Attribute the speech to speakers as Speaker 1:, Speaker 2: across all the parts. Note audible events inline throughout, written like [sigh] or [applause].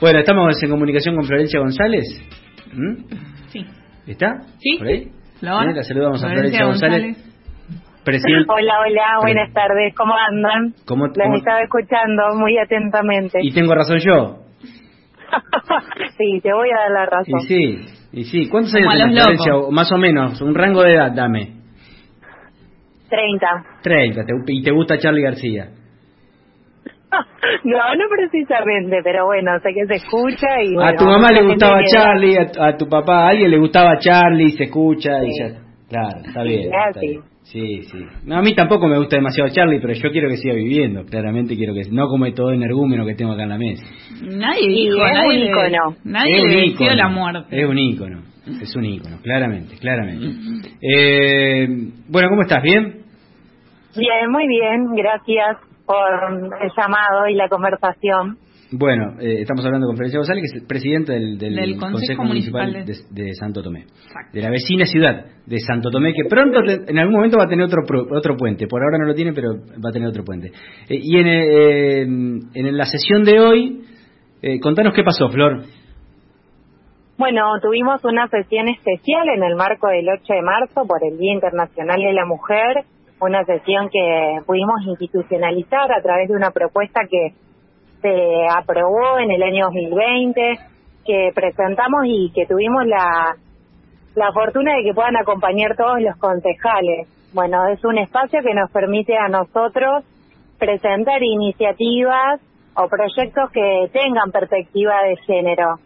Speaker 1: Bueno, estamos en comunicación con Florencia González. ¿Mm?
Speaker 2: Sí.
Speaker 1: ¿Está?
Speaker 2: Sí.
Speaker 1: ¿Por ahí? La saludamos a
Speaker 2: Florencia
Speaker 1: Florencia González, presidente.
Speaker 3: Hola, hola, buenas tardes, ¿cómo andan?
Speaker 1: ¿Cómo-
Speaker 3: Los
Speaker 1: cómo-
Speaker 3: estaba escuchando muy atentamente.
Speaker 1: Y tengo razón yo. [laughs]
Speaker 3: sí, te voy a dar la
Speaker 1: Y
Speaker 3: razón.
Speaker 1: sí, y sí. ¿Cuántos años tenés, Florencia? O Más o menos, un rango de edad, dame.
Speaker 3: 30.
Speaker 1: 30, te- y te gusta Charlie García. [laughs]
Speaker 3: no, no precisamente, pero bueno, sé que se escucha y...
Speaker 1: a
Speaker 3: bueno,
Speaker 1: tu mamá le gustaba Charlie, a, a tu papá, a alguien le gustaba Charlie, se escucha y ya. Claro, está bien. está bien. Sí, sí. No, a mí tampoco me gusta demasiado Charlie, pero yo quiero que siga viviendo. Claramente quiero que no como todo energúmeno que tengo acá en la mesa.
Speaker 2: Nadie
Speaker 3: Y
Speaker 2: dijo,
Speaker 3: es
Speaker 2: nadie,
Speaker 3: un ícono.
Speaker 2: nadie
Speaker 1: es
Speaker 2: le
Speaker 1: ícono.
Speaker 2: la muerte.
Speaker 1: Es un ícono. Es un ícono, claramente, claramente. Eh, bueno, ¿cómo estás? ¿Bien?
Speaker 3: Bien, muy bien, gracias por el llamado y la conversación.
Speaker 1: Bueno, eh, estamos hablando con Florencia González, que es presidenta del, del
Speaker 2: Del Consejo
Speaker 1: Municipal,
Speaker 2: Municipal
Speaker 1: de, de Santo Tomé,
Speaker 2: Exacto.
Speaker 1: de la vecina ciudad de Santo Tomé, que pronto, te- en algún momento va a tener otro pro- otro puente, por ahora no lo tiene, pero va a tener otro puente. Eh, y en, eh, en la sesión de hoy, eh, contanos qué pasó, Flor.
Speaker 3: Bueno, tuvimos una sesión especial en el marco del 8 de marzo por el Día Internacional de la Mujer, una sesión que pudimos institucionalizar a través de una propuesta que se aprobó en el año 2020, que presentamos y que tuvimos la, la fortuna de que puedan acompañar todos los concejales. Bueno, es un espacio que nos permite a nosotros presentar iniciativas o proyectos que tengan perspectiva de género,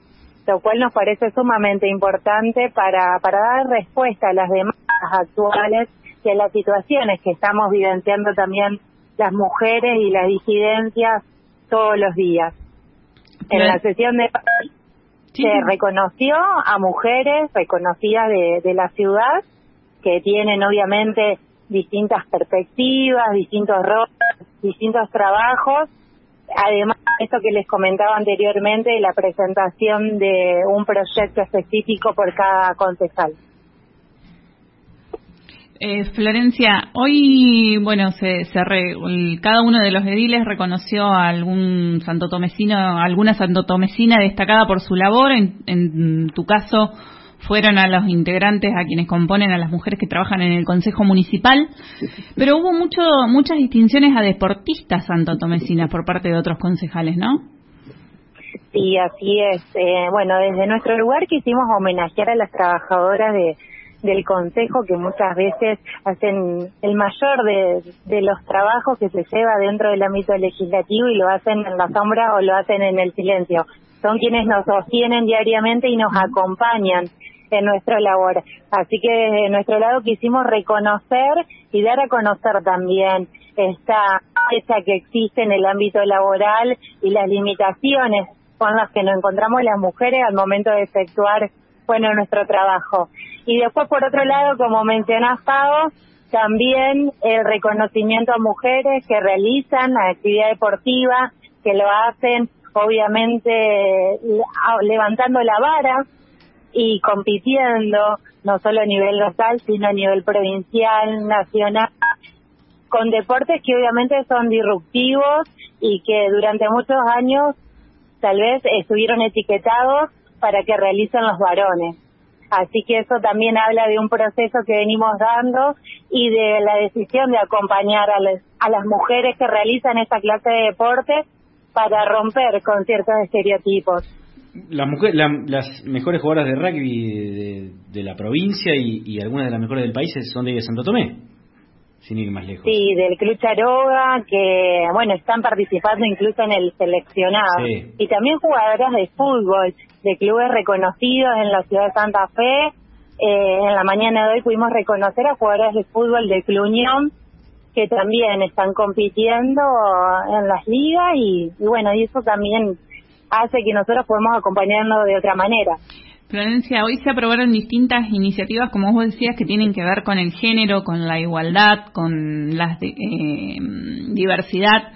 Speaker 3: lo cual nos parece sumamente importante para, para dar respuesta a las demandas actuales a las situaciones que estamos vivenciando también las mujeres y las disidencias todos los días. En la sesión de
Speaker 2: Sí,
Speaker 3: se reconoció a mujeres reconocidas de, de la ciudad que tienen obviamente distintas perspectivas, distintos roles, distintos trabajos. Además, esto que les comentaba anteriormente, la presentación de un proyecto específico por cada concejal.
Speaker 2: Eh, Florencia, hoy, bueno, se, se re- cada uno de los ediles reconoció a algún santotomecino, alguna santotomecina destacada por su labor. En, en tu caso, fueron a los integrantes, a quienes componen, a las mujeres que trabajan en el Consejo Municipal. Pero hubo mucho, muchas distinciones a deportistas santotomecinas por parte de otros concejales, ¿no?
Speaker 3: Sí, así es. Eh, bueno, desde nuestro lugar quisimos homenajear a las trabajadoras de, del Consejo que muchas veces hacen el mayor de, los trabajos que se lleva dentro del ámbito legislativo y lo hacen en la sombra o lo hacen en el silencio. Son quienes nos sostienen diariamente y nos acompañan en nuestra labor. Así que desde nuestro lado quisimos reconocer y dar a conocer también esta que existe en el ámbito laboral y las limitaciones con las que nos encontramos las mujeres al momento de efectuar bueno nuestro trabajo. Y después por otro lado, como mencionás Pavo, también el reconocimiento a mujeres que realizan la actividad deportiva, que lo hacen obviamente levantando la vara y compitiendo no solo a nivel local, sino a nivel provincial, nacional, con deportes que obviamente son disruptivos y que durante muchos años tal vez estuvieron etiquetados para que realicen los varones. Así que eso también habla de un proceso que venimos dando y de la decisión de acompañar a, las- a las mujeres que realizan esta clase de deporte para romper con ciertos estereotipos.
Speaker 1: Las, mujeres, la- las mejores jugadoras de rugby de, la provincia y algunas de las mejores del país son de Santo Tomé, sin ir más lejos.
Speaker 3: Sí, del Club Charoga, que bueno, están participando incluso en el seleccionado.
Speaker 1: Sí.
Speaker 3: Y también jugadoras de fútbol, de clubes reconocidos en la ciudad de Santa Fe. Eh, en la mañana de hoy pudimos reconocer a jugadoras de fútbol de Club Unión, que también están compitiendo en las ligas y, y bueno, y eso también hace que nosotros podamos acompañarnos de otra manera.
Speaker 2: Florencia, hoy se aprobaron distintas iniciativas, como vos decías, que tienen que ver con el género, con la igualdad, con la diversidad.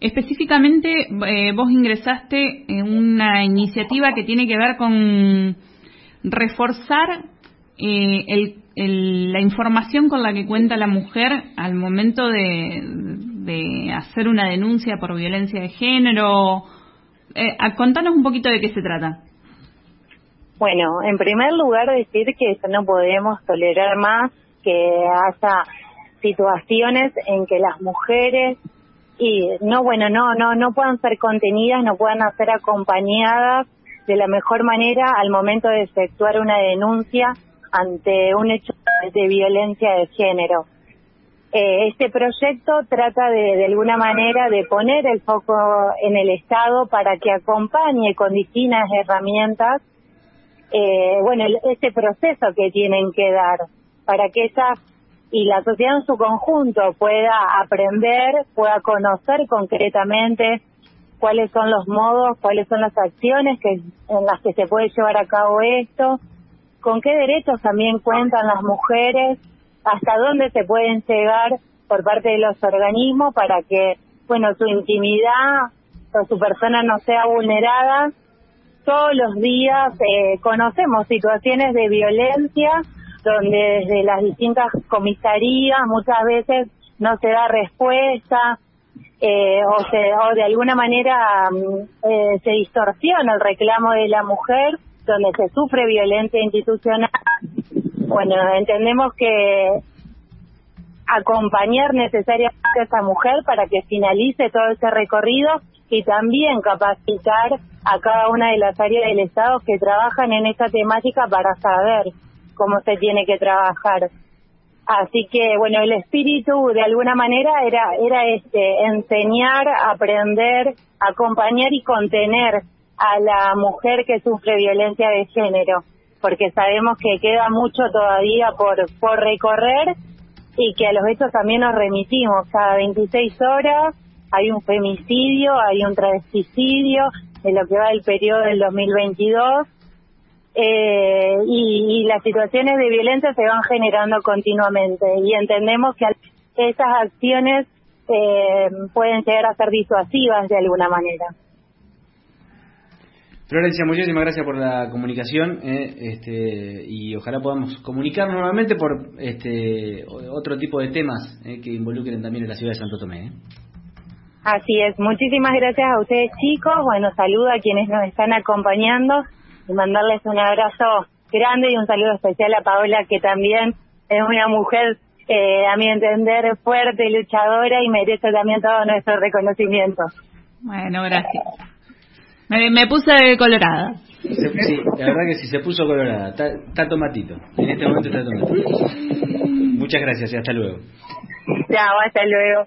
Speaker 2: Específicamente, eh, vos ingresaste en una iniciativa que tiene que ver con reforzar eh, el- la información con la que cuenta la mujer al momento de, de hacer una denuncia por violencia de género. Eh, contanos un poquito de qué se trata.
Speaker 3: Bueno, en primer lugar decir que no podemos tolerar más que haya situaciones en que las mujeres y no bueno no no no puedan ser contenidas no puedan ser acompañadas de la mejor manera al momento de efectuar una denuncia ante un hecho de violencia de género. Eh, este proyecto trata de, de alguna manera de poner el foco en el Estado para que acompañe con distintas herramientas eh, bueno este proceso que tienen que dar para que esas y la sociedad en su conjunto pueda aprender, pueda conocer concretamente cuáles son los modos, cuáles son las acciones que en las que se puede llevar a cabo esto, con qué derechos también cuentan las mujeres, hasta dónde se pueden llegar por parte de los organismos para que, bueno, su intimidad o su persona no sea vulnerada. Todos los días eh, conocemos situaciones de violencia donde desde las distintas comisarías muchas veces no se da respuesta eh, o, se, o de alguna manera mm, eh, se distorsiona el reclamo de la mujer donde se sufre violencia institucional. Bueno, entendemos que acompañar necesariamente a esa mujer para que finalice todo ese recorrido y también capacitar a cada una de las áreas del Estado que trabajan en esta temática para saber cómo se tiene que trabajar. Así que, bueno, el espíritu de alguna manera era, era este, enseñar, aprender, acompañar y contener a la mujer que sufre violencia de género, porque sabemos que queda mucho todavía por, por recorrer y que a los hechos también nos remitimos. Cada 26 horas hay un femicidio, hay un travesticidio, en lo que va del periodo del 2022 eh, y, las situaciones de violencia se van generando continuamente y entendemos que esas acciones eh, pueden llegar a ser disuasivas de alguna manera.
Speaker 1: Florencia, muchísimas gracias por la comunicación eh, este, y ojalá podamos comunicar nuevamente por este otro tipo de temas eh, que involucren también a la ciudad de Santo Tomé.
Speaker 3: Así es, muchísimas gracias a ustedes chicos, bueno, saludo a quienes nos están acompañando y mandarles un abrazo grande y un saludo especial a Paola, que también es una mujer, eh, a mi entender, fuerte, luchadora y merece también todo nuestro reconocimiento.
Speaker 2: Bueno, gracias. Me, puse colorada.
Speaker 1: sí, la verdad que sí, se puso colorada. Está, tomatito. En este momento está tomatito. Muchas gracias y hasta luego.
Speaker 3: Chao, hasta luego.